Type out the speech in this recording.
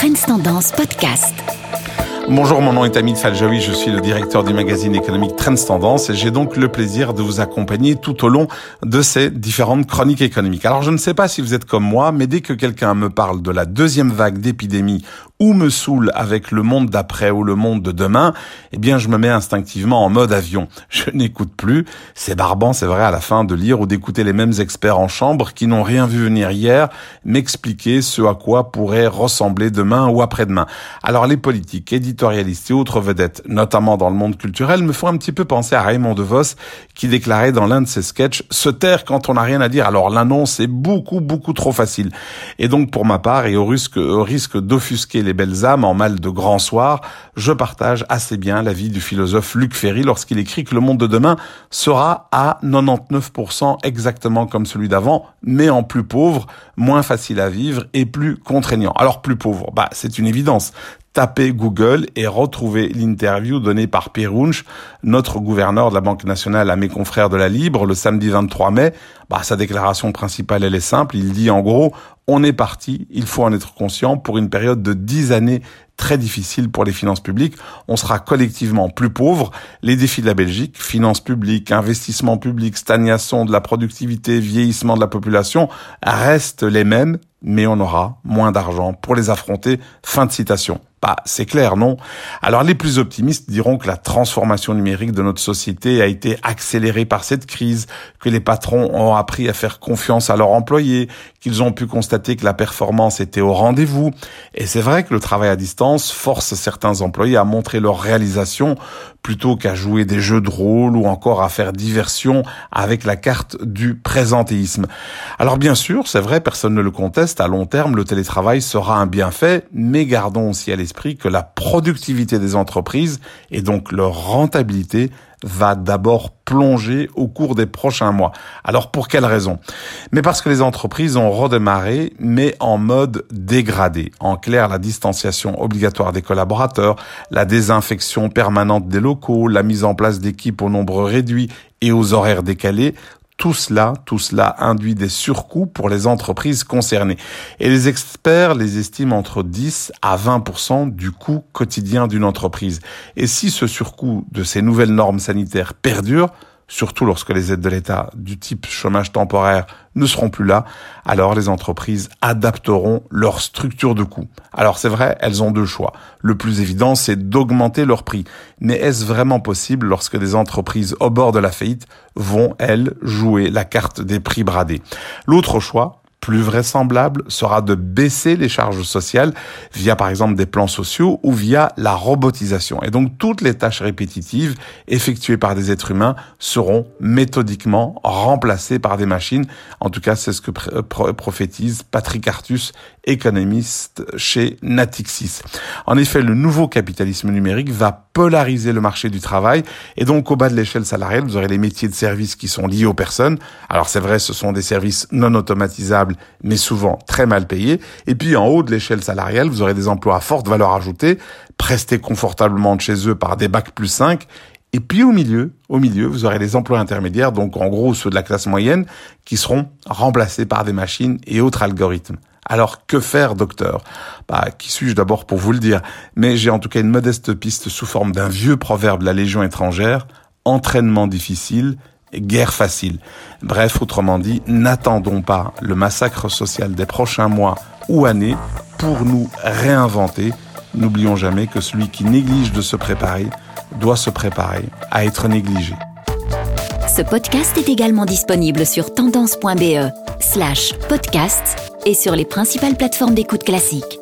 Trends Tendance Podcast. Bonjour, mon nom est Amit Faljaoui, je suis le directeur du magazine économique Trends Tendance et j'ai donc le plaisir de vous accompagner tout au long de ces différentes chroniques économiques. Alors je ne sais pas si vous êtes comme moi, mais dès que quelqu'un me parle de la deuxième vague d'épidémie ou me saoule avec le monde d'après ou le monde de demain, eh bien je me mets instinctivement en mode avion. Je n'écoute plus. C'est barbant, c'est vrai, à la fin de lire ou d'écouter les mêmes experts en chambre qui n'ont rien vu venir hier m'expliquer ce à quoi pourrait ressembler demain ou après-demain. Alors les politiques, éditorialistes et autres vedettes, notamment dans le monde culturel, me font un petit peu penser à Raymond DeVos qui déclarait dans l'un de ses sketchs se taire quand on n'a rien à dire. Alors l'annonce est beaucoup beaucoup trop facile. Et donc pour ma part et au risque, au risque d'offusquer les belles âmes en mal de grand soir, je partage assez bien l'avis du philosophe Luc Ferry lorsqu'il écrit que le monde de demain sera à 99% exactement comme celui d'avant, mais en plus pauvre, moins facile à vivre et plus contraignant. Alors plus pauvre, bah c'est une évidence tapez Google et retrouvez l'interview donnée par Perunch, notre gouverneur de la Banque nationale à mes confrères de la Libre, le samedi 23 mai. Bah, sa déclaration principale, elle est simple. Il dit en gros, on est parti, il faut en être conscient, pour une période de dix années très difficile pour les finances publiques. On sera collectivement plus pauvres. Les défis de la Belgique, finances publiques, investissement public, stagnation de la productivité, vieillissement de la population, restent les mêmes, mais on aura moins d'argent pour les affronter. Fin de citation. Bah, c'est clair, non? Alors les plus optimistes diront que la transformation numérique de notre société a été accélérée par cette crise, que les patrons ont appris à faire confiance à leurs employés, qu'ils ont pu constater que la performance était au rendez-vous. Et c'est vrai que le travail à distance force certains employés à montrer leur réalisation plutôt qu'à jouer des jeux de rôle ou encore à faire diversion avec la carte du présentéisme. Alors bien sûr, c'est vrai, personne ne le conteste, à long terme, le télétravail sera un bienfait, mais gardons aussi à l'esprit que la productivité des entreprises et donc leur rentabilité va d'abord plonger au cours des prochains mois. Alors pour quelle raison? Mais parce que les entreprises ont redémarré, mais en mode dégradé. En clair, la distanciation obligatoire des collaborateurs, la désinfection permanente des locaux, la mise en place d'équipes au nombre réduit et aux horaires décalés tout cela, tout cela induit des surcoûts pour les entreprises concernées. Et les experts les estiment entre 10 à 20% du coût quotidien d'une entreprise. Et si ce surcoût de ces nouvelles normes sanitaires perdure, surtout lorsque les aides de l'État du type chômage temporaire ne seront plus là, alors les entreprises adapteront leur structure de coûts. Alors c'est vrai, elles ont deux choix. Le plus évident, c'est d'augmenter leur prix. Mais est-ce vraiment possible lorsque des entreprises au bord de la faillite vont, elles, jouer la carte des prix bradés? L'autre choix, plus vraisemblable sera de baisser les charges sociales via par exemple des plans sociaux ou via la robotisation. Et donc toutes les tâches répétitives effectuées par des êtres humains seront méthodiquement remplacées par des machines. En tout cas, c'est ce que prophétise Patrick Artus, économiste chez Natixis. En effet, le nouveau capitalisme numérique va polariser le marché du travail et donc au bas de l'échelle salariale, vous aurez les métiers de service qui sont liés aux personnes. Alors c'est vrai, ce sont des services non automatisables mais souvent très mal payés. Et puis en haut de l'échelle salariale, vous aurez des emplois à forte valeur ajoutée, prestés confortablement de chez eux par des bacs plus 5. Et puis au milieu, au milieu, vous aurez les emplois intermédiaires, donc en gros ceux de la classe moyenne, qui seront remplacés par des machines et autres algorithmes. Alors que faire, docteur? Bah, qui suis-je d'abord pour vous le dire? Mais j'ai en tout cas une modeste piste sous forme d'un vieux proverbe de la Légion étrangère entraînement difficile, guerre facile. Bref, autrement dit, n'attendons pas le massacre social des prochains mois ou années pour nous réinventer. N'oublions jamais que celui qui néglige de se préparer doit se préparer à être négligé. Ce podcast est également disponible sur tendance.be slash podcast et sur les principales plateformes d'écoute classiques.